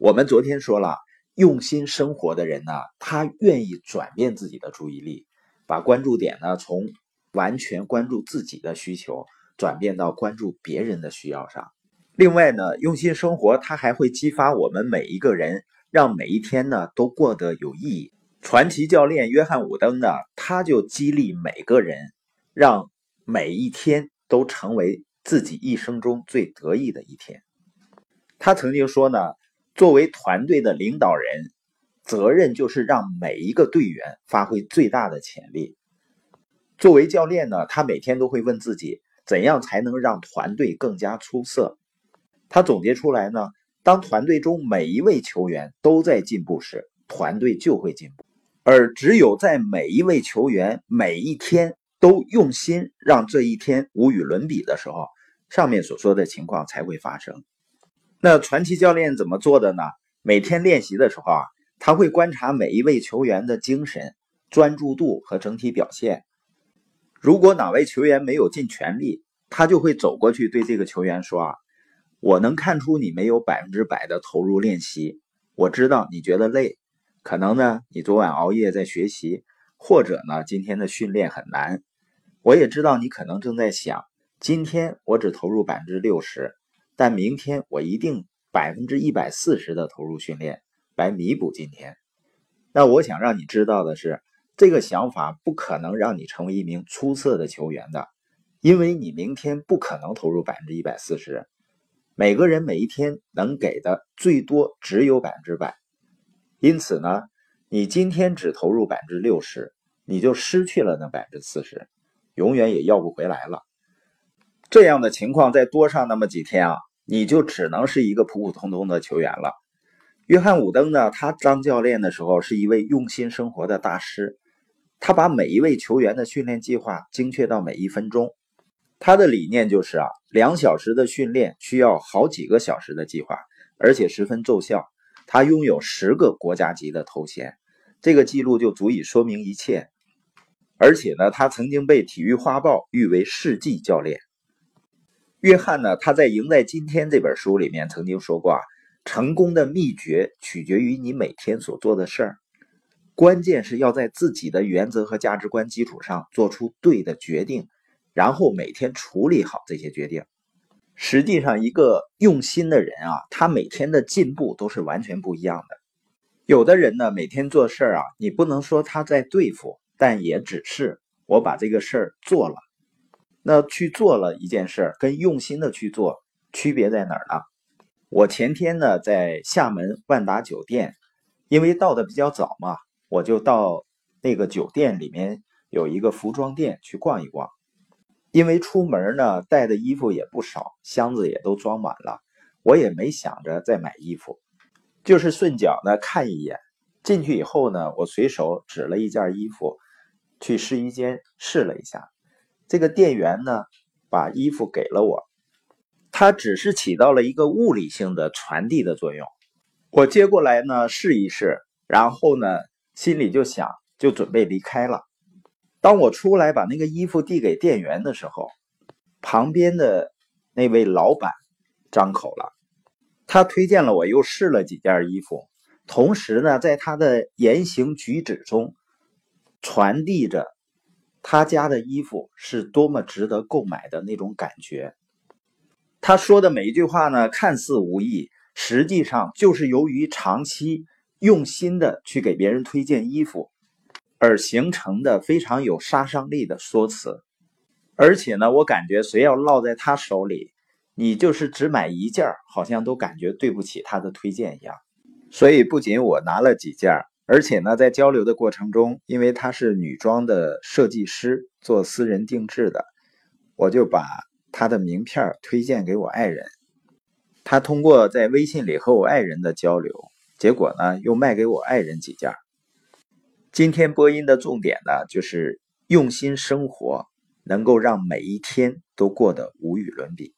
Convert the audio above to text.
我们昨天说了，用心生活的人呢，他愿意转变自己的注意力，把关注点呢从完全关注自己的需求，转变到关注别人的需要上。另外呢，用心生活，它还会激发我们每一个人，让每一天呢都过得有意义。传奇教练约翰伍登呢，他就激励每个人，让每一天都成为自己一生中最得意的一天。他曾经说呢，作为团队的领导人，责任就是让每一个队员发挥最大的潜力。作为教练呢，他每天都会问自己，怎样才能让团队更加出色。他总结出来呢，当团队中每一位球员都在进步时，团队就会进步；而只有在每一位球员每一天都用心让这一天无与伦比的时候，上面所说的情况才会发生。那传奇教练怎么做的呢？每天练习的时候啊，他会观察每一位球员的精神、专注度和整体表现。如果哪位球员没有尽全力，他就会走过去对这个球员说啊。我能看出你没有百分之百的投入练习，我知道你觉得累，可能呢你昨晚熬夜在学习，或者呢今天的训练很难。我也知道你可能正在想，今天我只投入百分之六十，但明天我一定百分之一百四十的投入训练来弥补今天。那我想让你知道的是，这个想法不可能让你成为一名出色的球员的，因为你明天不可能投入百分之一百四十。每个人每一天能给的最多只有百分之百，因此呢，你今天只投入百分之六十，你就失去了那百分之四十，永远也要不回来了。这样的情况再多上那么几天啊，你就只能是一个普普通通的球员了。约翰伍登呢，他当教练的时候是一位用心生活的大师，他把每一位球员的训练计划精确到每一分钟。他的理念就是啊，两小时的训练需要好几个小时的计划，而且十分奏效。他拥有十个国家级的头衔，这个记录就足以说明一切。而且呢，他曾经被《体育画报》誉为世纪教练。约翰呢，他在《赢在今天》这本书里面曾经说过啊，成功的秘诀取决于你每天所做的事儿，关键是要在自己的原则和价值观基础上做出对的决定。然后每天处理好这些决定。实际上，一个用心的人啊，他每天的进步都是完全不一样的。有的人呢，每天做事啊，你不能说他在对付，但也只是我把这个事儿做了。那去做了一件事，跟用心的去做区别在哪儿呢？我前天呢，在厦门万达酒店，因为到的比较早嘛，我就到那个酒店里面有一个服装店去逛一逛。因为出门呢，带的衣服也不少，箱子也都装满了，我也没想着再买衣服，就是顺脚呢看一眼。进去以后呢，我随手指了一件衣服，去试衣间试了一下。这个店员呢，把衣服给了我，他只是起到了一个物理性的传递的作用。我接过来呢试一试，然后呢心里就想，就准备离开了。当我出来把那个衣服递给店员的时候，旁边的那位老板张口了，他推荐了我又试了几件衣服，同时呢，在他的言行举止中传递着他家的衣服是多么值得购买的那种感觉。他说的每一句话呢，看似无意，实际上就是由于长期用心的去给别人推荐衣服。而形成的非常有杀伤力的说辞，而且呢，我感觉谁要落在他手里，你就是只买一件好像都感觉对不起他的推荐一样。所以不仅我拿了几件，而且呢，在交流的过程中，因为她是女装的设计师，做私人定制的，我就把她的名片推荐给我爱人。他通过在微信里和我爱人的交流，结果呢，又卖给我爱人几件。今天播音的重点呢，就是用心生活，能够让每一天都过得无与伦比。